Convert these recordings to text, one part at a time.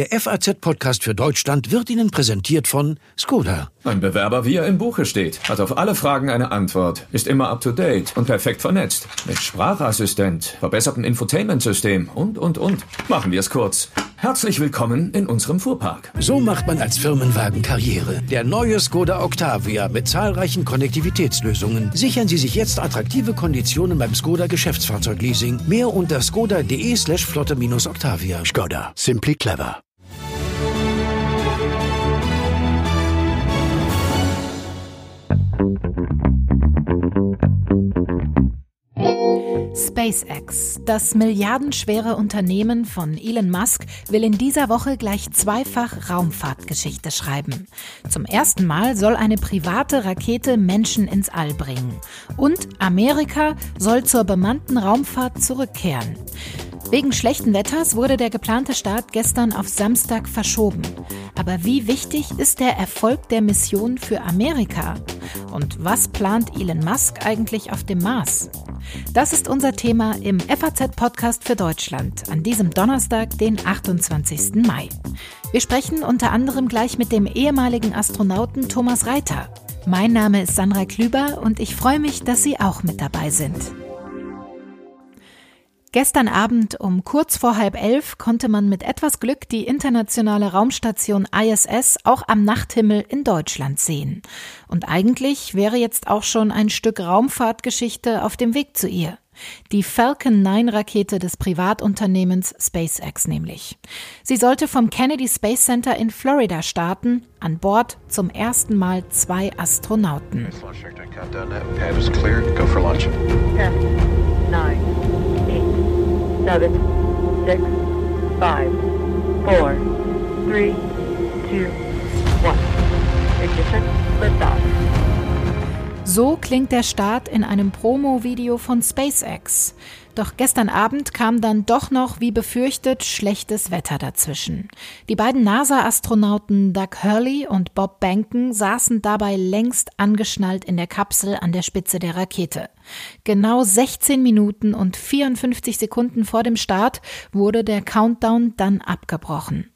Der FAZ-Podcast für Deutschland wird Ihnen präsentiert von Skoda. Ein Bewerber, wie er im Buche steht, hat auf alle Fragen eine Antwort, ist immer up-to-date und perfekt vernetzt. Mit Sprachassistent, verbessertem Infotainment-System und, und, und. Machen wir es kurz. Herzlich willkommen in unserem Fuhrpark. So macht man als Firmenwagen Karriere. Der neue Skoda Octavia mit zahlreichen Konnektivitätslösungen. Sichern Sie sich jetzt attraktive Konditionen beim Skoda Geschäftsfahrzeugleasing. Mehr unter skoda.de slash flotte-octavia. Skoda. Simply clever. SpaceX, das milliardenschwere Unternehmen von Elon Musk, will in dieser Woche gleich zweifach Raumfahrtgeschichte schreiben. Zum ersten Mal soll eine private Rakete Menschen ins All bringen. Und Amerika soll zur bemannten Raumfahrt zurückkehren. Wegen schlechten Wetters wurde der geplante Start gestern auf Samstag verschoben. Aber wie wichtig ist der Erfolg der Mission für Amerika? Und was plant Elon Musk eigentlich auf dem Mars? Das ist unser Thema im FAZ-Podcast für Deutschland an diesem Donnerstag, den 28. Mai. Wir sprechen unter anderem gleich mit dem ehemaligen Astronauten Thomas Reiter. Mein Name ist Sandra Klüber und ich freue mich, dass Sie auch mit dabei sind. Gestern Abend um kurz vor halb elf konnte man mit etwas Glück die internationale Raumstation ISS auch am Nachthimmel in Deutschland sehen. Und eigentlich wäre jetzt auch schon ein Stück Raumfahrtgeschichte auf dem Weg zu ihr. Die Falcon 9 Rakete des Privatunternehmens SpaceX nämlich. Sie sollte vom Kennedy Space Center in Florida starten, an Bord zum ersten Mal zwei Astronauten. Ten, nine, seven, six, five, four, three, two, one. Ignition, liftoff. So klingt der Start in einem Promo-Video von SpaceX. Doch gestern Abend kam dann doch noch, wie befürchtet, schlechtes Wetter dazwischen. Die beiden NASA-Astronauten Doug Hurley und Bob Banken saßen dabei längst angeschnallt in der Kapsel an der Spitze der Rakete. Genau 16 Minuten und 54 Sekunden vor dem Start wurde der Countdown dann abgebrochen.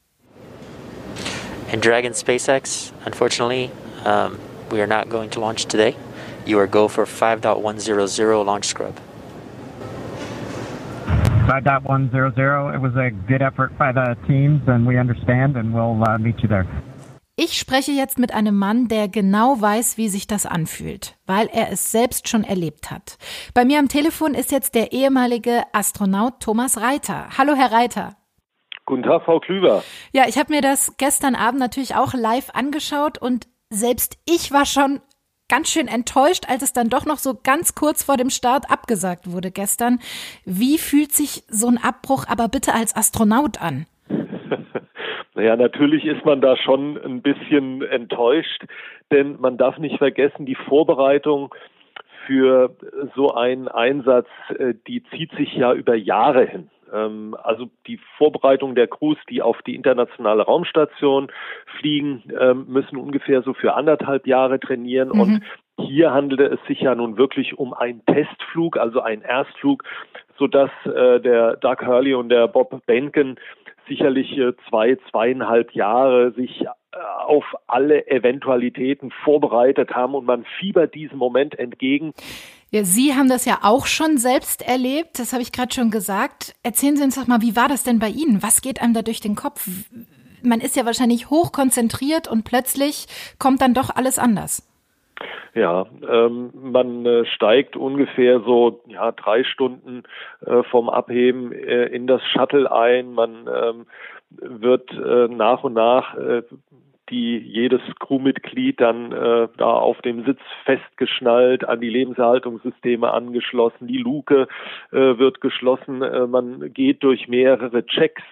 In Dragon SpaceX, unfortunately, um, we are not going to launch today. You are go for 5.100 launch scrub. 5.100. It was a good effort by the teams, and we understand, and we'll uh, meet you there. Ich spreche jetzt mit einem Mann, der genau weiß, wie sich das anfühlt, weil er es selbst schon erlebt hat. Bei mir am Telefon ist jetzt der ehemalige Astronaut Thomas Reiter. Hallo, Herr Reiter. Guten Tag, Frau Klüber. Ja, ich habe mir das gestern Abend natürlich auch live angeschaut und selbst ich war schon ganz schön enttäuscht, als es dann doch noch so ganz kurz vor dem Start abgesagt wurde gestern. Wie fühlt sich so ein Abbruch aber bitte als Astronaut an? Naja, natürlich ist man da schon ein bisschen enttäuscht, denn man darf nicht vergessen, die Vorbereitung für so einen Einsatz, äh, die zieht sich ja über Jahre hin. Ähm, also die Vorbereitung der Crews, die auf die internationale Raumstation fliegen, ähm, müssen ungefähr so für anderthalb Jahre trainieren. Mhm. Und hier handelte es sich ja nun wirklich um einen Testflug, also einen Erstflug, sodass äh, der Doug Hurley und der Bob Benken sicherlich äh, zwei, zweieinhalb Jahre sich äh, auf alle Eventualitäten vorbereitet haben und man fiebert diesem Moment entgegen. Ja, Sie haben das ja auch schon selbst erlebt, das habe ich gerade schon gesagt. Erzählen Sie uns doch mal, wie war das denn bei Ihnen? Was geht einem da durch den Kopf? Man ist ja wahrscheinlich hochkonzentriert und plötzlich kommt dann doch alles anders. Ja, ähm, man äh, steigt ungefähr so ja drei Stunden äh, vom Abheben äh, in das Shuttle ein. Man ähm, wird äh, nach und nach äh, die jedes Crewmitglied dann äh, da auf dem Sitz festgeschnallt, an die Lebenserhaltungssysteme angeschlossen, die Luke äh, wird geschlossen, äh, man geht durch mehrere Checks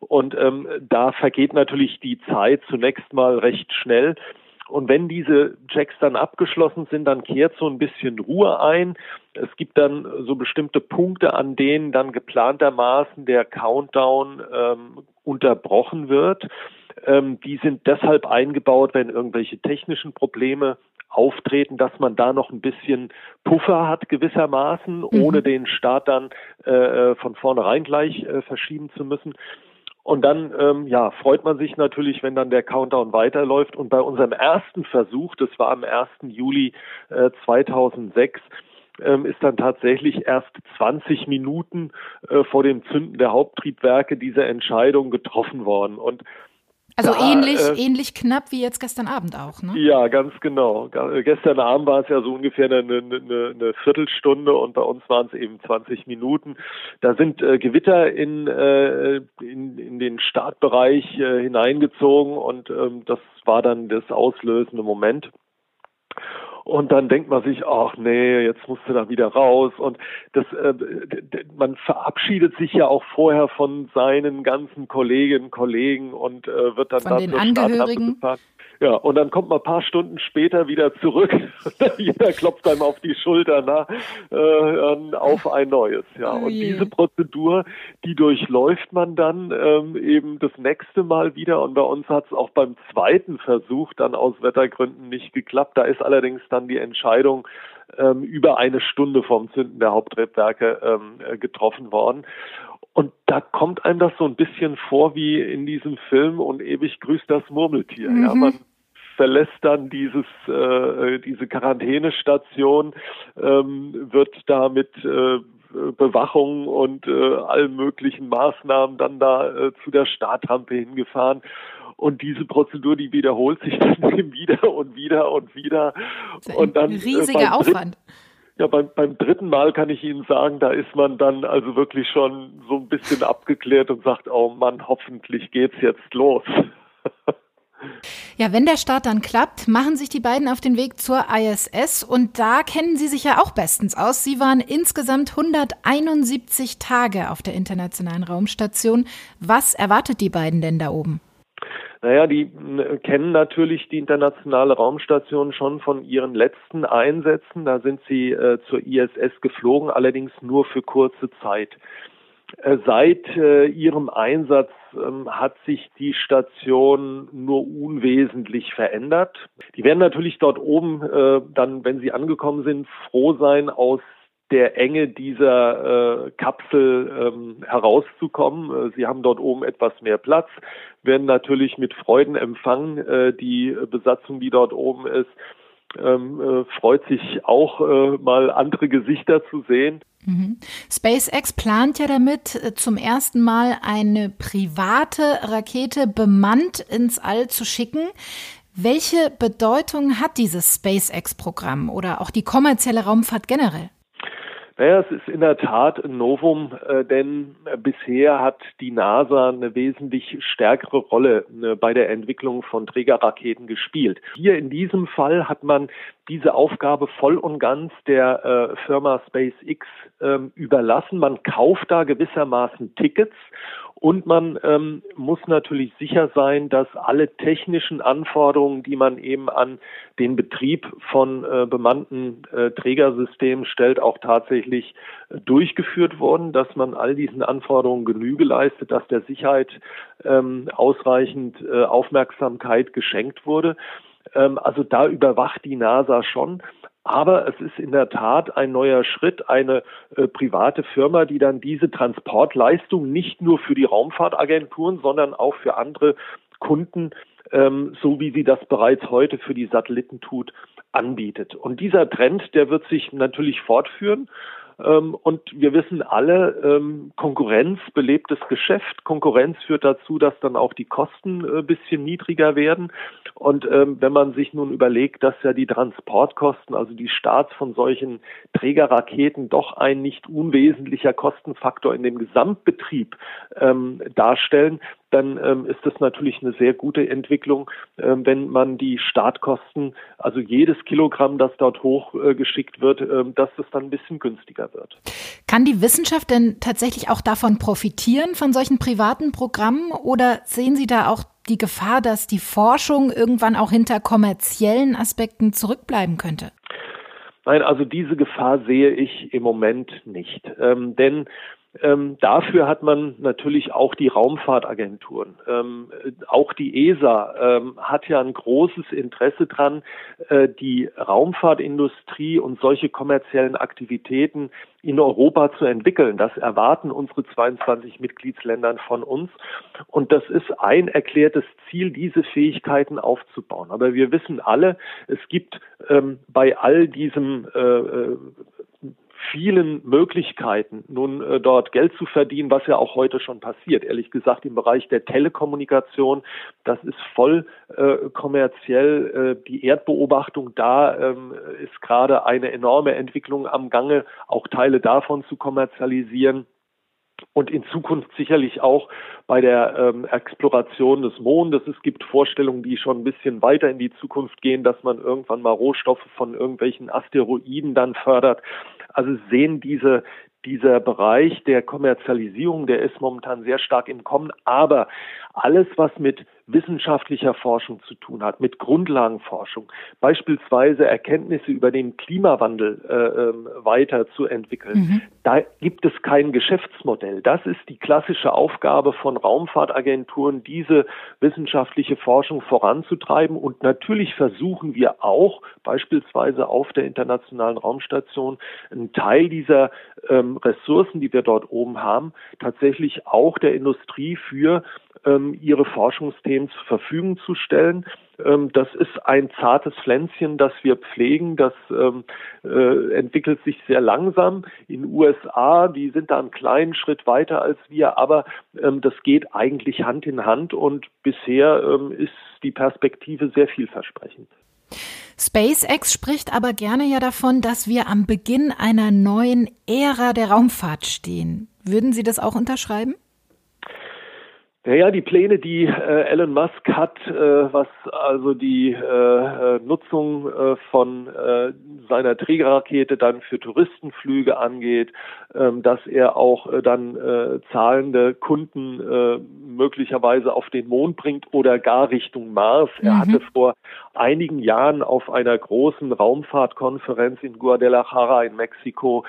und ähm, da vergeht natürlich die Zeit zunächst mal recht schnell. Und wenn diese Checks dann abgeschlossen sind, dann kehrt so ein bisschen Ruhe ein. Es gibt dann so bestimmte Punkte, an denen dann geplantermaßen der Countdown ähm, unterbrochen wird. Ähm, die sind deshalb eingebaut, wenn irgendwelche technischen Probleme auftreten, dass man da noch ein bisschen Puffer hat gewissermaßen, mhm. ohne den Start dann äh, äh, von vornherein gleich äh, verschieben zu müssen. Und dann ähm, ja, freut man sich natürlich, wenn dann der Countdown weiterläuft. Und bei unserem ersten Versuch, das war am 1. Juli äh, 2006, ähm, ist dann tatsächlich erst 20 Minuten äh, vor dem Zünden der Haupttriebwerke diese Entscheidung getroffen worden. Und also da, ähnlich, äh, ähnlich knapp wie jetzt gestern Abend auch, ne? Ja, ganz genau. Gestern Abend war es ja so ungefähr eine, eine, eine Viertelstunde und bei uns waren es eben 20 Minuten. Da sind äh, Gewitter in, äh, in, in den Startbereich äh, hineingezogen und ähm, das war dann das auslösende Moment. Und dann denkt man sich, ach nee, jetzt musst du da wieder raus. Und das, äh, man verabschiedet sich ja auch vorher von seinen ganzen Kolleginnen und Kollegen und äh, wird dann von den Angehörigen. Gefahren. Ja, und dann kommt man ein paar Stunden später wieder zurück. Jeder klopft einem auf die Schulter na, äh, auf ein neues. Ja, oh und diese Prozedur, die durchläuft man dann ähm, eben das nächste Mal wieder. Und bei uns hat es auch beim zweiten Versuch dann aus Wettergründen nicht geklappt. Da ist allerdings dann die Entscheidung ähm, über eine Stunde vom Zünden der Haupttriebwerke ähm, äh, getroffen worden. Und da kommt einem das so ein bisschen vor wie in diesem Film und ewig grüßt das Murmeltier. Mhm. Ja, man verlässt dann dieses äh, diese Quarantänestation, ähm, wird da mit äh, Bewachung und äh, allen möglichen Maßnahmen dann da äh, zu der Startrampe hingefahren. Und diese Prozedur, die wiederholt sich dann wieder und wieder und wieder. Und dann, äh, riesiger Aufwand. Dritten, ja, beim, beim dritten Mal kann ich Ihnen sagen, da ist man dann also wirklich schon so ein bisschen abgeklärt und sagt, oh Mann, hoffentlich geht's jetzt los. Ja, wenn der Start dann klappt, machen sich die beiden auf den Weg zur ISS und da kennen Sie sich ja auch bestens aus. Sie waren insgesamt 171 Tage auf der internationalen Raumstation. Was erwartet die beiden denn da oben? Naja, die kennen natürlich die internationale Raumstation schon von ihren letzten Einsätzen. Da sind sie äh, zur ISS geflogen, allerdings nur für kurze Zeit. Äh, seit äh, ihrem Einsatz ähm, hat sich die Station nur unwesentlich verändert. Die werden natürlich dort oben äh, dann, wenn sie angekommen sind, froh sein, aus der Enge dieser äh, Kapsel ähm, herauszukommen. Äh, sie haben dort oben etwas mehr Platz, werden natürlich mit Freuden empfangen. Äh, die Besatzung, die dort oben ist, ähm, äh, freut sich auch äh, mal andere Gesichter zu sehen. Mhm. SpaceX plant ja damit, äh, zum ersten Mal eine private Rakete bemannt ins All zu schicken. Welche Bedeutung hat dieses SpaceX-Programm oder auch die kommerzielle Raumfahrt generell? Naja, es ist in der Tat ein Novum, äh, denn äh, bisher hat die NASA eine wesentlich stärkere Rolle äh, bei der Entwicklung von Trägerraketen gespielt. Hier in diesem Fall hat man diese Aufgabe voll und ganz der Firma SpaceX ähm, überlassen. Man kauft da gewissermaßen Tickets und man ähm, muss natürlich sicher sein, dass alle technischen Anforderungen, die man eben an den Betrieb von äh, bemannten äh, Trägersystemen stellt, auch tatsächlich äh, durchgeführt wurden, dass man all diesen Anforderungen Genüge leistet, dass der Sicherheit ähm, ausreichend äh, Aufmerksamkeit geschenkt wurde. Ähm, also da überwacht die NASA schon. Aber es ist in der Tat ein neuer Schritt, eine äh, private Firma, die dann diese Transportleistung nicht nur für die Raumfahrtagenturen, sondern auch für andere Kunden, ähm, so wie sie das bereits heute für die Satelliten tut, anbietet. Und dieser Trend, der wird sich natürlich fortführen. Ähm, und wir wissen alle, ähm, Konkurrenz belebt das Geschäft. Konkurrenz führt dazu, dass dann auch die Kosten ein äh, bisschen niedriger werden. Und ähm, wenn man sich nun überlegt, dass ja die Transportkosten, also die Starts von solchen Trägerraketen doch ein nicht unwesentlicher Kostenfaktor in dem Gesamtbetrieb darstellen, dann ähm, ist das natürlich eine sehr gute Entwicklung, ähm, wenn man die Startkosten, also jedes Kilogramm, das dort hochgeschickt äh, wird, ähm, dass es dann ein bisschen günstiger wird. Kann die Wissenschaft denn tatsächlich auch davon profitieren, von solchen privaten Programmen? Oder sehen Sie da auch die Gefahr, dass die Forschung irgendwann auch hinter kommerziellen Aspekten zurückbleiben könnte? Nein, also diese Gefahr sehe ich im Moment nicht. Ähm, denn Ähm, dafür hat man natürlich auch die Raumfahrtagenturen. Ähm, auch die ESA ähm, hat ja ein großes Interesse dran, äh, die Raumfahrtindustrie und solche kommerziellen Aktivitäten in Europa zu entwickeln. Das erwarten unsere 22 Mitgliedsländern von uns. Und das ist ein erklärtes Ziel, diese Fähigkeiten aufzubauen. Aber wir wissen alle, es gibt ähm, bei all diesem äh, äh vielen Möglichkeiten, nun äh, dort Geld zu verdienen, was ja auch heute schon passiert. Ehrlich gesagt, im Bereich der Telekommunikation, das ist voll äh, kommerziell. Äh, die Erdbeobachtung, da ähm, ist gerade eine enorme Entwicklung am Gange, auch Teile davon zu kommerzialisieren und in Zukunft sicherlich auch bei der ähm, Exploration des Mondes. Es gibt Vorstellungen, die schon ein bisschen weiter in die Zukunft gehen, dass man irgendwann mal Rohstoffe von irgendwelchen Asteroiden dann fördert. Also sehen diese dieser Bereich der Kommerzialisierung, der ist momentan sehr stark im Kommen, aber alles, was mit wissenschaftlicher Forschung zu tun hat, mit Grundlagenforschung, beispielsweise Erkenntnisse über den Klimawandel äh, äh, weiterzuentwickeln. Mhm. Da gibt es kein Geschäftsmodell. Das ist die klassische Aufgabe von Raumfahrtagenturen, diese wissenschaftliche Forschung voranzutreiben. Und natürlich versuchen wir auch, beispielsweise auf der Internationalen Raumstation, einen Teil dieser ähm, Ressourcen, die wir dort oben haben, tatsächlich auch der Industrie für ähm, ihre Forschungsthemen zur Verfügung zu stellen. Ähm, das ist ein zartes Pflänzchen, das wir pflegen. Das ähm, äh, entwickelt sich sehr langsam. In USA, die sind da einen kleinen Schritt weiter als wir, aber ähm, das geht eigentlich Hand in Hand und bisher ähm, ist die Perspektive sehr vielversprechend. SpaceX spricht aber gerne ja davon, dass wir am Beginn einer neuen Ära der Raumfahrt stehen. Würden Sie das auch unterschreiben? Naja, die Pläne, die äh, Elon Musk hat, äh, was also die äh, äh Nutzung äh, von äh, seiner Trägerrakete dann für Touristenflüge angeht, ähm, dass er auch äh, dann äh, zahlende Kunden äh, möglicherweise auf den Mond bringt oder gar Richtung Mars. Mhm. Er hatte vor einigen Jahren auf einer großen Raumfahrtkonferenz in Guadalajara in Mexiko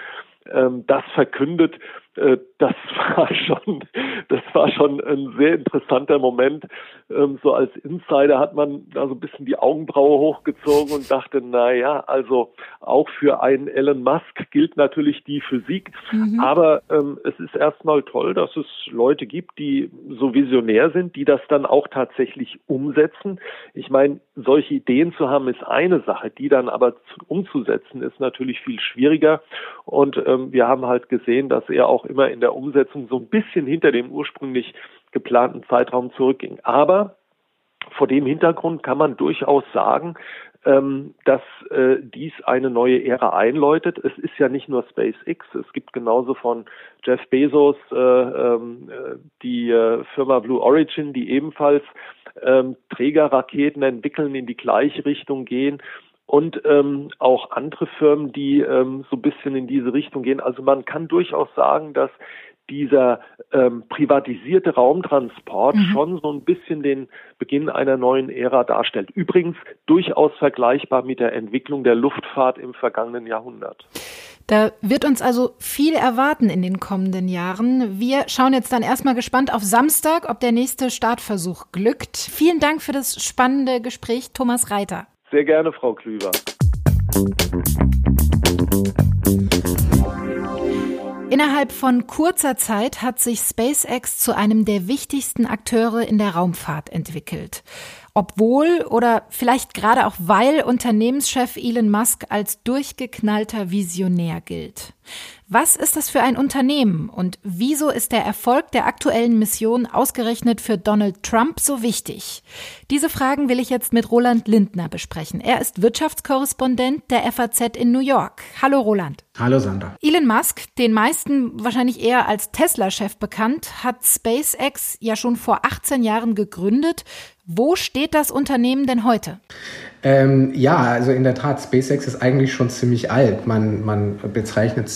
ähm, das verkündet. Äh, das war schon, das war schon ein sehr interessanter Moment. Ähm, so als Insider hat man da so ein bisschen die Augenbraue hochgezogen und dachte, na ja, also auch für einen Elon Musk gilt natürlich die Physik. Mhm. Aber ähm, es ist erstmal toll, dass es Leute gibt, die so visionär sind, die das dann auch tatsächlich umsetzen. Ich meine, solche Ideen zu haben ist eine Sache, die dann aber umzusetzen ist natürlich viel schwieriger. Und ähm, wir haben halt gesehen, dass er auch immer in der Umsetzung so ein bisschen hinter dem ursprünglich geplanten Zeitraum zurückging. Aber vor dem Hintergrund kann man durchaus sagen, ähm, dass äh, dies eine neue Ära einläutet. Es ist ja nicht nur SpaceX, es gibt genauso von Jeff Bezos äh, ähm, äh, die äh, Firma Blue Origin, die ebenfalls ähm, Trägerraketen entwickeln, in die gleiche Richtung gehen und ähm, auch andere Firmen, die ähm, so ein bisschen in diese Richtung gehen. Also man kann durchaus sagen, dass dieser ähm, privatisierte Raumtransport mhm. schon so ein bisschen den Beginn einer neuen Ära darstellt. Übrigens durchaus vergleichbar mit der Entwicklung der Luftfahrt im vergangenen Jahrhundert. Da wird uns also viel erwarten in den kommenden Jahren. Wir schauen jetzt dann erstmal gespannt auf Samstag, ob der nächste Startversuch glückt. Vielen Dank für das spannende Gespräch, Thomas Reiter. Sehr gerne, Frau Klüber. Innerhalb von kurzer Zeit hat sich SpaceX zu einem der wichtigsten Akteure in der Raumfahrt entwickelt obwohl oder vielleicht gerade auch weil Unternehmenschef Elon Musk als durchgeknallter Visionär gilt. Was ist das für ein Unternehmen und wieso ist der Erfolg der aktuellen Mission ausgerechnet für Donald Trump so wichtig? Diese Fragen will ich jetzt mit Roland Lindner besprechen. Er ist Wirtschaftskorrespondent der FAZ in New York. Hallo Roland. Hallo Sandra. Elon Musk, den meisten wahrscheinlich eher als Tesla-Chef bekannt, hat SpaceX ja schon vor 18 Jahren gegründet. Wo steht das Unternehmen denn heute? Ähm, ja, also in der Tat, SpaceX ist eigentlich schon ziemlich alt. Man, man bezeichnet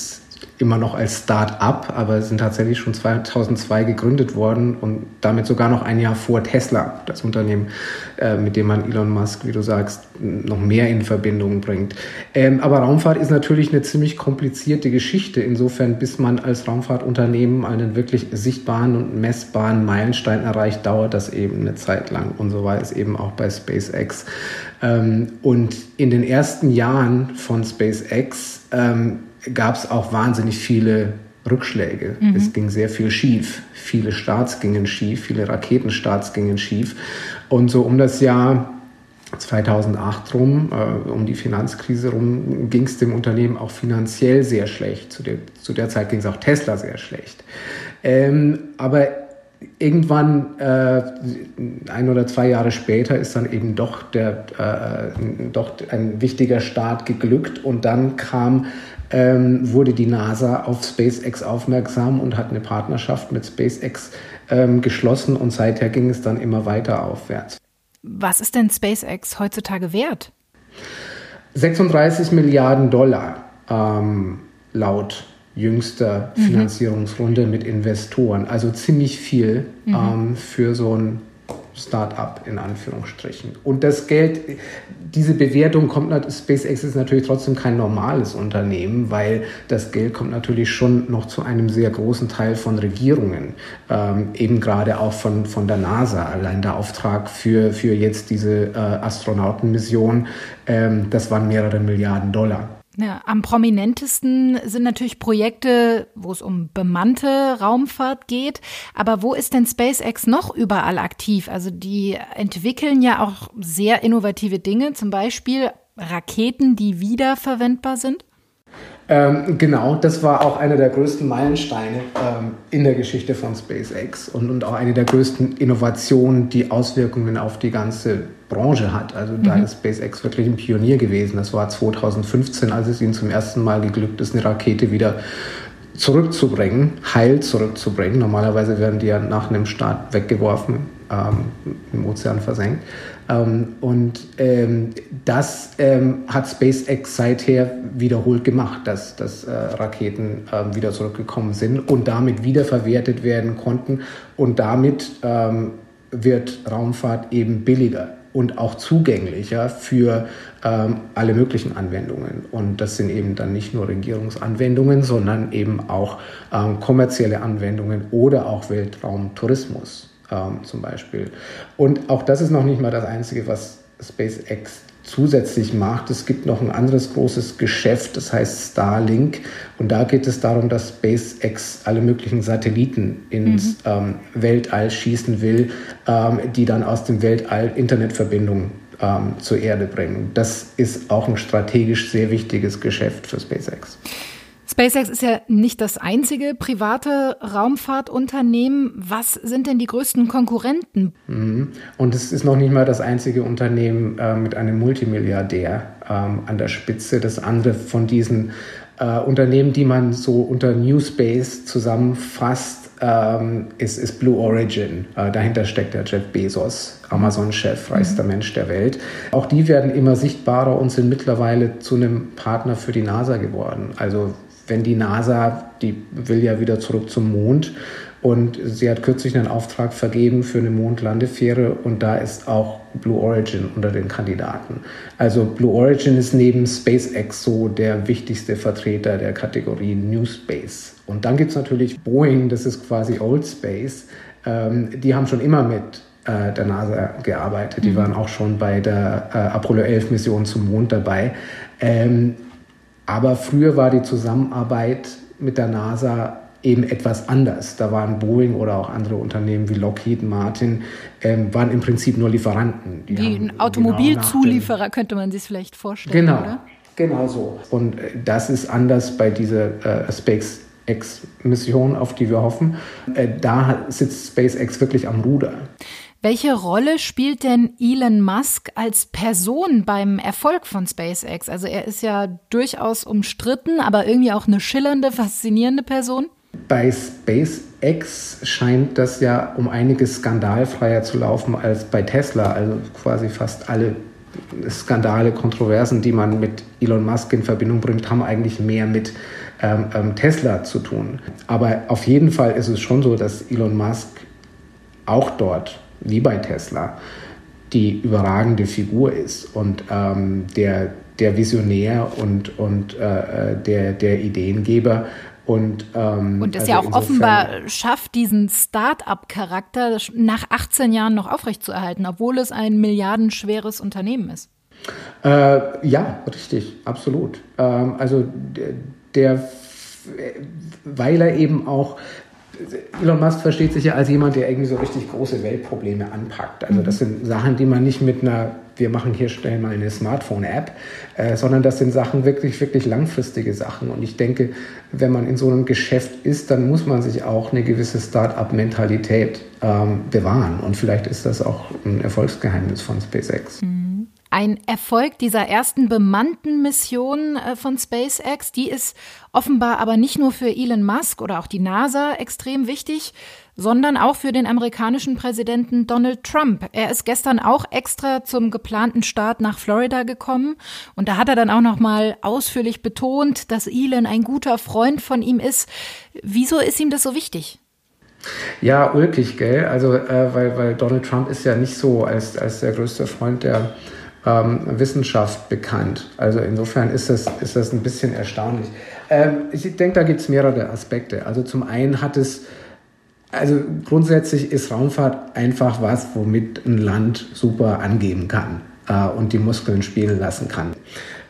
immer noch als Start-up, aber sind tatsächlich schon 2002 gegründet worden und damit sogar noch ein Jahr vor Tesla, das Unternehmen, äh, mit dem man Elon Musk, wie du sagst, noch mehr in Verbindung bringt. Ähm, aber Raumfahrt ist natürlich eine ziemlich komplizierte Geschichte, insofern, bis man als Raumfahrtunternehmen einen wirklich sichtbaren und messbaren Meilenstein erreicht, dauert das eben eine Zeit lang. Und so war es eben auch bei SpaceX. Ähm, und in den ersten Jahren von SpaceX ähm, gab es auch wahnsinnig viele Rückschläge. Mhm. Es ging sehr viel schief. Viele Starts gingen schief, viele Raketenstarts gingen schief. Und so um das Jahr 2008 rum, äh, um die Finanzkrise rum, ging es dem Unternehmen auch finanziell sehr schlecht. Zu der, zu der Zeit ging es auch Tesla sehr schlecht. Ähm, aber irgendwann, äh, ein oder zwei Jahre später, ist dann eben doch, der, äh, doch ein wichtiger Start geglückt und dann kam ähm, wurde die NASA auf SpaceX aufmerksam und hat eine Partnerschaft mit SpaceX ähm, geschlossen und seither ging es dann immer weiter aufwärts. Was ist denn SpaceX heutzutage wert? 36 Milliarden Dollar ähm, laut jüngster mhm. Finanzierungsrunde mit Investoren. Also ziemlich viel mhm. ähm, für so ein Start-up in Anführungsstrichen. Und das Geld, diese Bewertung kommt, SpaceX ist natürlich trotzdem kein normales Unternehmen, weil das Geld kommt natürlich schon noch zu einem sehr großen Teil von Regierungen, ähm, eben gerade auch von, von der NASA. Allein der Auftrag für, für jetzt diese äh, Astronautenmission, ähm, das waren mehrere Milliarden Dollar. Ja, am prominentesten sind natürlich Projekte, wo es um bemannte Raumfahrt geht. Aber wo ist denn SpaceX noch überall aktiv? Also die entwickeln ja auch sehr innovative Dinge, zum Beispiel Raketen, die wiederverwendbar sind. Ähm, genau, das war auch einer der größten Meilensteine ähm, in der Geschichte von SpaceX und, und auch eine der größten Innovationen, die Auswirkungen auf die ganze Branche hat. Also mhm. da ist SpaceX wirklich ein Pionier gewesen. Das war 2015, als es ihnen zum ersten Mal geglückt ist, eine Rakete wieder zurückzubringen, heil zurückzubringen. Normalerweise werden die ja nach einem Start weggeworfen, ähm, im Ozean versenkt. Ähm, und ähm, das ähm, hat SpaceX seither wiederholt gemacht, dass, dass äh, Raketen ähm, wieder zurückgekommen sind und damit wiederverwertet werden konnten. Und damit ähm, wird Raumfahrt eben billiger und auch zugänglicher für ähm, alle möglichen Anwendungen. Und das sind eben dann nicht nur Regierungsanwendungen, sondern eben auch ähm, kommerzielle Anwendungen oder auch Weltraumtourismus ähm, zum Beispiel. Und auch das ist noch nicht mal das Einzige, was SpaceX zusätzlich macht. Es gibt noch ein anderes großes Geschäft, das heißt Starlink. Und da geht es darum, dass SpaceX alle möglichen Satelliten ins mhm. ähm, Weltall schießen will, ähm, die dann aus dem Weltall Internetverbindungen ähm, zur Erde bringen. Das ist auch ein strategisch sehr wichtiges Geschäft für SpaceX. SpaceX ist ja nicht das einzige private Raumfahrtunternehmen. Was sind denn die größten Konkurrenten? Mhm. Und es ist noch nicht mal das einzige Unternehmen äh, mit einem Multimilliardär ähm, an der Spitze. Das andere von diesen äh, Unternehmen, die man so unter New Space zusammenfasst, ähm, ist, ist Blue Origin. Äh, dahinter steckt der Jeff Bezos, Amazon-Chef, reichster mhm. Mensch der Welt. Auch die werden immer sichtbarer und sind mittlerweile zu einem Partner für die NASA geworden. Also wenn die NASA, die will ja wieder zurück zum Mond und sie hat kürzlich einen Auftrag vergeben für eine Mondlandefähre und da ist auch Blue Origin unter den Kandidaten. Also Blue Origin ist neben SpaceX so der wichtigste Vertreter der Kategorie New Space. Und dann gibt es natürlich Boeing, das ist quasi Old Space. Ähm, die haben schon immer mit äh, der NASA gearbeitet. Die mhm. waren auch schon bei der äh, Apollo 11 Mission zum Mond dabei. Ähm, aber früher war die Zusammenarbeit mit der NASA eben etwas anders. Da waren Boeing oder auch andere Unternehmen wie Lockheed Martin, ähm, waren im Prinzip nur Lieferanten. Die wie ein Automobilzulieferer genau könnte man sich vielleicht vorstellen, genau, oder? Genau so. Und äh, das ist anders bei dieser äh, SpaceX-Mission, auf die wir hoffen. Äh, da sitzt SpaceX wirklich am Ruder. Welche Rolle spielt denn Elon Musk als Person beim Erfolg von SpaceX? Also er ist ja durchaus umstritten, aber irgendwie auch eine schillernde, faszinierende Person. Bei SpaceX scheint das ja um einiges skandalfreier zu laufen als bei Tesla. Also quasi fast alle Skandale, Kontroversen, die man mit Elon Musk in Verbindung bringt, haben eigentlich mehr mit ähm, ähm, Tesla zu tun. Aber auf jeden Fall ist es schon so, dass Elon Musk auch dort, wie bei Tesla, die überragende Figur ist und ähm, der, der Visionär und, und äh, äh der, der Ideengeber. Und, ähm, und es also ja auch offenbar schafft, diesen Start-up-Charakter nach 18 Jahren noch aufrechtzuerhalten, obwohl es ein milliardenschweres Unternehmen ist. Äh, ja, richtig, absolut. Ähm, also der, der, weil er eben auch Elon Musk versteht sich ja als jemand, der irgendwie so richtig große Weltprobleme anpackt. Also das sind Sachen, die man nicht mit einer, wir machen hier schnell mal eine Smartphone-App, äh, sondern das sind Sachen wirklich, wirklich langfristige Sachen. Und ich denke, wenn man in so einem Geschäft ist, dann muss man sich auch eine gewisse Start-up-Mentalität ähm, bewahren. Und vielleicht ist das auch ein Erfolgsgeheimnis von SpaceX. Mhm. Ein Erfolg dieser ersten bemannten Mission äh, von SpaceX, die ist offenbar aber nicht nur für Elon Musk oder auch die NASA extrem wichtig, sondern auch für den amerikanischen Präsidenten Donald Trump. Er ist gestern auch extra zum geplanten Start nach Florida gekommen und da hat er dann auch noch mal ausführlich betont, dass Elon ein guter Freund von ihm ist. Wieso ist ihm das so wichtig? Ja, ulkig, gell? Also, äh, weil, weil Donald Trump ist ja nicht so als, als der größte Freund der ähm, Wissenschaft bekannt. Also insofern ist das, ist das ein bisschen erstaunlich. Ähm, ich denke, da gibt es mehrere Aspekte. Also zum einen hat es, also grundsätzlich ist Raumfahrt einfach was, womit ein Land super angeben kann äh, und die Muskeln spielen lassen kann.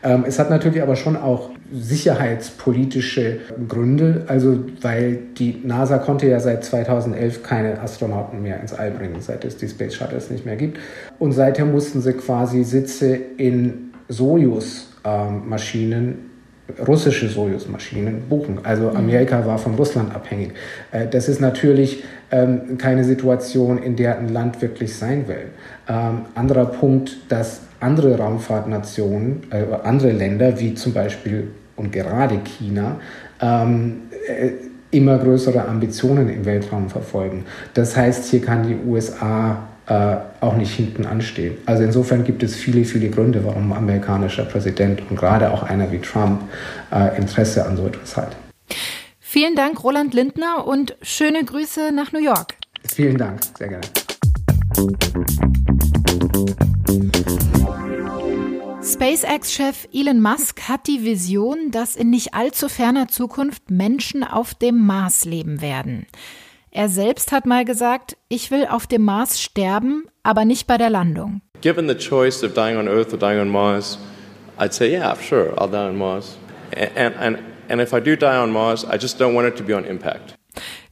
Ähm, es hat natürlich aber schon auch sicherheitspolitische Gründe, also weil die NASA konnte ja seit 2011 keine Astronauten mehr ins All bringen, seit es die Space Shuttles nicht mehr gibt. Und seither mussten sie quasi Sitze in Sojus-Maschinen ähm, russische Sojus-Maschinen buchen. Also mhm. Amerika war von Russland abhängig. Äh, das ist natürlich ähm, keine Situation, in der ein Land wirklich sein will. Ähm, anderer Punkt, dass andere Raumfahrtnationen, äh, andere Länder wie zum Beispiel und gerade China ähm, äh, immer größere Ambitionen im Weltraum verfolgen. Das heißt, hier kann die USA äh, auch nicht hinten anstehen. Also insofern gibt es viele, viele Gründe, warum ein amerikanischer Präsident und gerade auch einer wie Trump äh, Interesse an so etwas hat. Vielen Dank, Roland Lindner, und schöne Grüße nach New York. Vielen Dank, sehr gerne. SpaceX-Chef Elon Musk hat die Vision, dass in nicht allzu ferner Zukunft Menschen auf dem Mars leben werden. Er selbst hat mal gesagt, ich will auf dem Mars sterben, aber nicht bei der Landung. Given the choice of dying on Earth or dying on Mars, I'd say, yeah, sure, I'll die on Mars. And, and, and if I do die on Mars, I just don't want it to be on impact.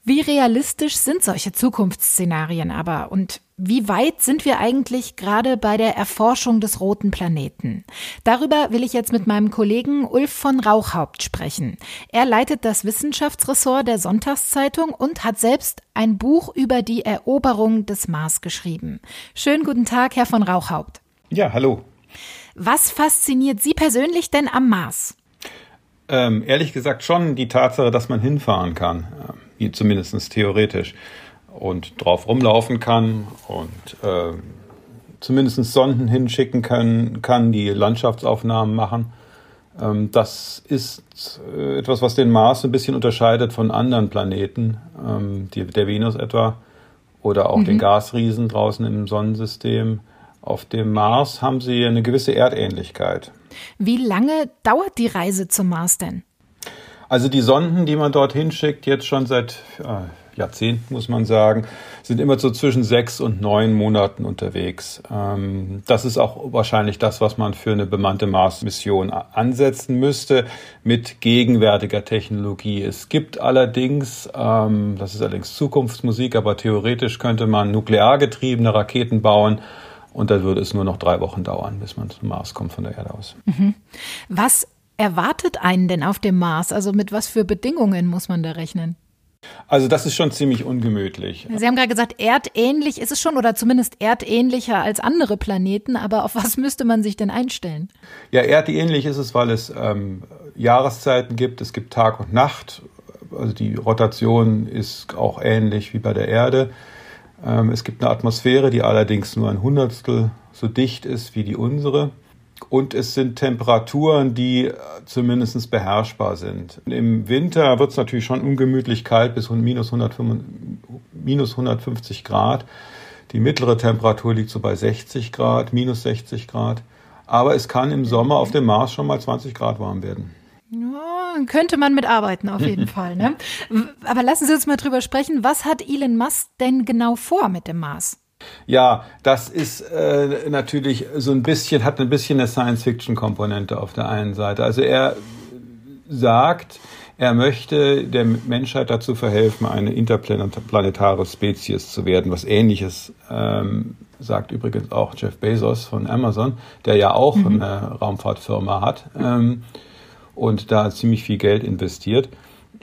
Wie realistisch sind solche Zukunftsszenarien aber und wie weit sind wir eigentlich gerade bei der Erforschung des roten Planeten? Darüber will ich jetzt mit meinem Kollegen Ulf von Rauchhaupt sprechen. Er leitet das Wissenschaftsressort der Sonntagszeitung und hat selbst ein Buch über die Eroberung des Mars geschrieben. Schönen guten Tag, Herr von Rauchhaupt. Ja, hallo. Was fasziniert Sie persönlich denn am Mars? Ähm, ehrlich gesagt schon die Tatsache, dass man hinfahren kann zumindest theoretisch, und drauf rumlaufen kann und äh, zumindest Sonden hinschicken können, kann, die Landschaftsaufnahmen machen. Ähm, das ist äh, etwas, was den Mars ein bisschen unterscheidet von anderen Planeten, ähm, die, der Venus etwa, oder auch mhm. den Gasriesen draußen im Sonnensystem. Auf dem Mars haben sie eine gewisse Erdähnlichkeit. Wie lange dauert die Reise zum Mars denn? Also die Sonden, die man dorthin schickt, jetzt schon seit äh, Jahrzehnten, muss man sagen, sind immer so zwischen sechs und neun Monaten unterwegs. Ähm, das ist auch wahrscheinlich das, was man für eine bemannte Mars-Mission ansetzen müsste mit gegenwärtiger Technologie. Es gibt allerdings, ähm, das ist allerdings Zukunftsmusik, aber theoretisch könnte man nuklear getriebene Raketen bauen. Und da würde es nur noch drei Wochen dauern, bis man zum Mars kommt von der Erde aus. Mhm. Was erwartet einen denn auf dem Mars? Also mit was für Bedingungen muss man da rechnen? Also das ist schon ziemlich ungemütlich. Sie haben gerade gesagt, erdähnlich ist es schon oder zumindest erdähnlicher als andere Planeten, aber auf was müsste man sich denn einstellen? Ja, erdähnlich ist es, weil es ähm, Jahreszeiten gibt, es gibt Tag und Nacht, also die Rotation ist auch ähnlich wie bei der Erde. Ähm, es gibt eine Atmosphäre, die allerdings nur ein Hundertstel so dicht ist wie die unsere. Und es sind Temperaturen, die zumindest beherrschbar sind. Im Winter wird es natürlich schon ungemütlich kalt bis minus, 150 Grad. Die mittlere Temperatur liegt so bei 60 Grad, minus 60 Grad. Aber es kann im Sommer auf dem Mars schon mal 20 Grad warm werden. Ja, könnte man mitarbeiten, auf jeden Fall. Ne? Aber lassen Sie uns mal drüber sprechen. Was hat Elon Musk denn genau vor mit dem Mars? Ja, das ist äh, natürlich so ein bisschen, hat ein bisschen eine Science-Fiction-Komponente auf der einen Seite. Also er sagt, er möchte der Menschheit dazu verhelfen, eine interplanetare Spezies zu werden. Was ähnliches ähm, sagt übrigens auch Jeff Bezos von Amazon, der ja auch mhm. eine Raumfahrtfirma hat ähm, und da ziemlich viel Geld investiert.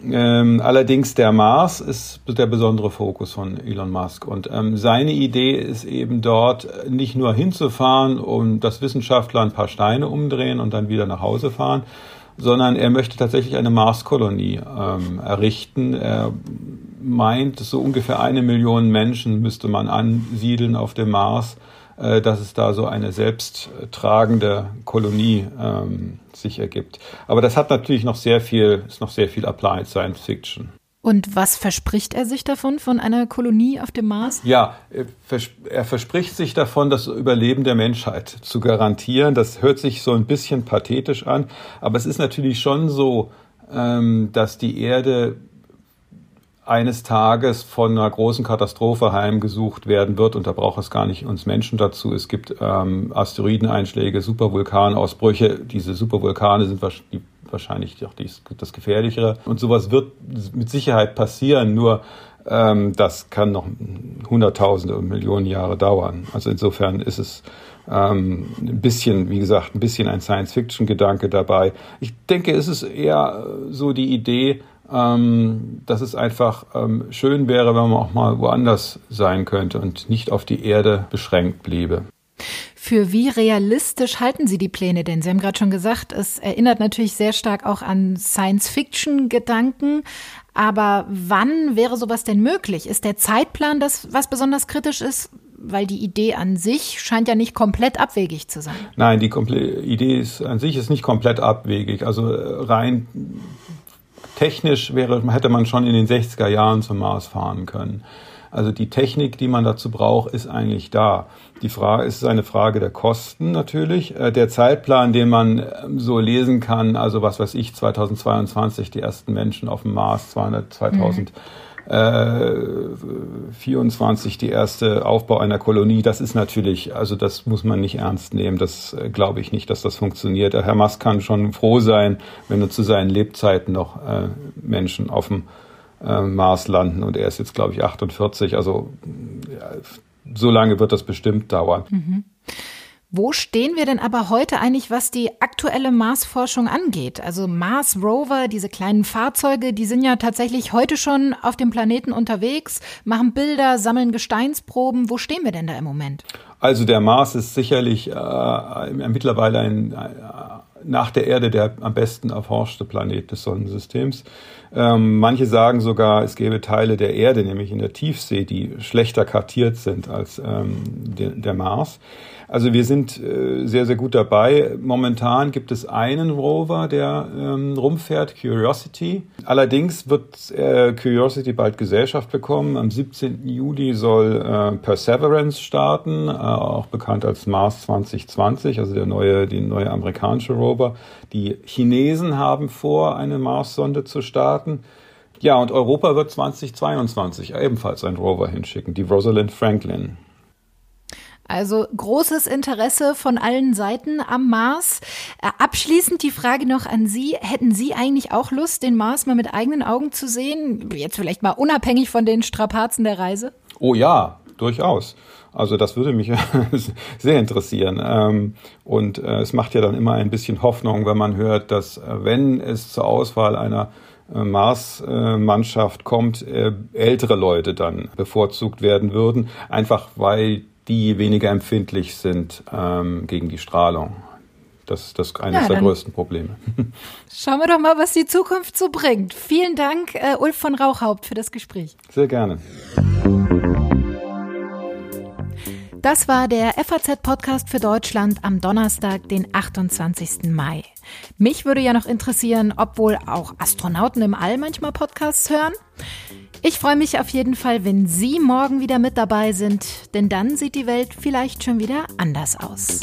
Ähm, allerdings der Mars ist der besondere Fokus von Elon Musk. Und ähm, seine Idee ist eben dort nicht nur hinzufahren und dass Wissenschaftler ein paar Steine umdrehen und dann wieder nach Hause fahren, sondern er möchte tatsächlich eine Marskolonie ähm, errichten. Er meint, so ungefähr eine Million Menschen müsste man ansiedeln auf dem Mars, dass es da so eine selbsttragende Kolonie ähm, sich ergibt. Aber das hat natürlich noch sehr viel, ist noch sehr viel Applied Science Fiction. Und was verspricht er sich davon, von einer Kolonie auf dem Mars? Ja, er verspricht sich davon, das Überleben der Menschheit zu garantieren. Das hört sich so ein bisschen pathetisch an, aber es ist natürlich schon so, ähm, dass die Erde eines Tages von einer großen Katastrophe heimgesucht werden wird und da braucht es gar nicht uns Menschen dazu. Es gibt ähm, Asteroideneinschläge, Supervulkanausbrüche. Diese Supervulkane sind wahrscheinlich auch das Gefährlichere und sowas wird mit Sicherheit passieren. Nur ähm, das kann noch Hunderttausende und Millionen Jahre dauern. Also insofern ist es ähm, ein bisschen, wie gesagt, ein bisschen ein Science-Fiction-Gedanke dabei. Ich denke, es ist eher so die Idee, ähm, dass es einfach ähm, schön wäre, wenn man auch mal woanders sein könnte und nicht auf die Erde beschränkt bliebe. Für wie realistisch halten Sie die Pläne denn? Sie haben gerade schon gesagt, es erinnert natürlich sehr stark auch an Science-Fiction-Gedanken. Aber wann wäre sowas denn möglich? Ist der Zeitplan das, was besonders kritisch ist? Weil die Idee an sich scheint ja nicht komplett abwegig zu sein. Nein, die Idee ist, an sich ist nicht komplett abwegig. Also rein technisch wäre, hätte man schon in den 60er Jahren zum Mars fahren können. Also die Technik, die man dazu braucht, ist eigentlich da. Die Frage ist eine Frage der Kosten natürlich. Äh, der Zeitplan, den man ähm, so lesen kann, also was weiß ich, 2022 die ersten Menschen auf dem Mars, 200, 2000. Mhm. 24 die erste Aufbau einer Kolonie, das ist natürlich, also das muss man nicht ernst nehmen. Das äh, glaube ich nicht, dass das funktioniert. Herr Musk kann schon froh sein, wenn er zu seinen Lebzeiten noch äh, Menschen auf dem äh, Mars landen. Und er ist jetzt, glaube ich, 48. Also ja, so lange wird das bestimmt dauern. Mhm. Wo stehen wir denn aber heute eigentlich, was die aktuelle Mars-Forschung angeht? Also Mars Rover, diese kleinen Fahrzeuge, die sind ja tatsächlich heute schon auf dem Planeten unterwegs, machen Bilder, sammeln Gesteinsproben. Wo stehen wir denn da im Moment? Also der Mars ist sicherlich äh, mittlerweile ein, äh, nach der Erde der am besten erforschte Planet des Sonnensystems. Ähm, manche sagen sogar, es gäbe Teile der Erde, nämlich in der Tiefsee, die schlechter kartiert sind als ähm, der, der Mars. Also wir sind äh, sehr, sehr gut dabei. Momentan gibt es einen Rover, der ähm, rumfährt, Curiosity. Allerdings wird äh, Curiosity bald Gesellschaft bekommen. Am 17. Juli soll äh, Perseverance starten, äh, auch bekannt als Mars 2020, also der neue, die neue amerikanische Rover. Die Chinesen haben vor, eine Mars-Sonde zu starten. Ja, und Europa wird 2022 ebenfalls einen Rover hinschicken, die Rosalind Franklin. Also großes Interesse von allen Seiten am Mars. Äh, abschließend die Frage noch an Sie. Hätten Sie eigentlich auch Lust, den Mars mal mit eigenen Augen zu sehen? Jetzt vielleicht mal unabhängig von den Strapazen der Reise? Oh ja, durchaus. Also das würde mich sehr interessieren. Ähm, und äh, es macht ja dann immer ein bisschen Hoffnung, wenn man hört, dass äh, wenn es zur Auswahl einer Mars-Mannschaft kommt, ältere Leute dann bevorzugt werden würden, einfach weil die weniger empfindlich sind ähm, gegen die Strahlung. Das ist das eines ja, der größten Probleme. Schauen wir doch mal, was die Zukunft so bringt. Vielen Dank, äh, Ulf von Rauchhaupt, für das Gespräch. Sehr gerne. Das war der FAZ-Podcast für Deutschland am Donnerstag, den 28. Mai. Mich würde ja noch interessieren, ob wohl auch Astronauten im All manchmal Podcasts hören. Ich freue mich auf jeden Fall, wenn Sie morgen wieder mit dabei sind, denn dann sieht die Welt vielleicht schon wieder anders aus.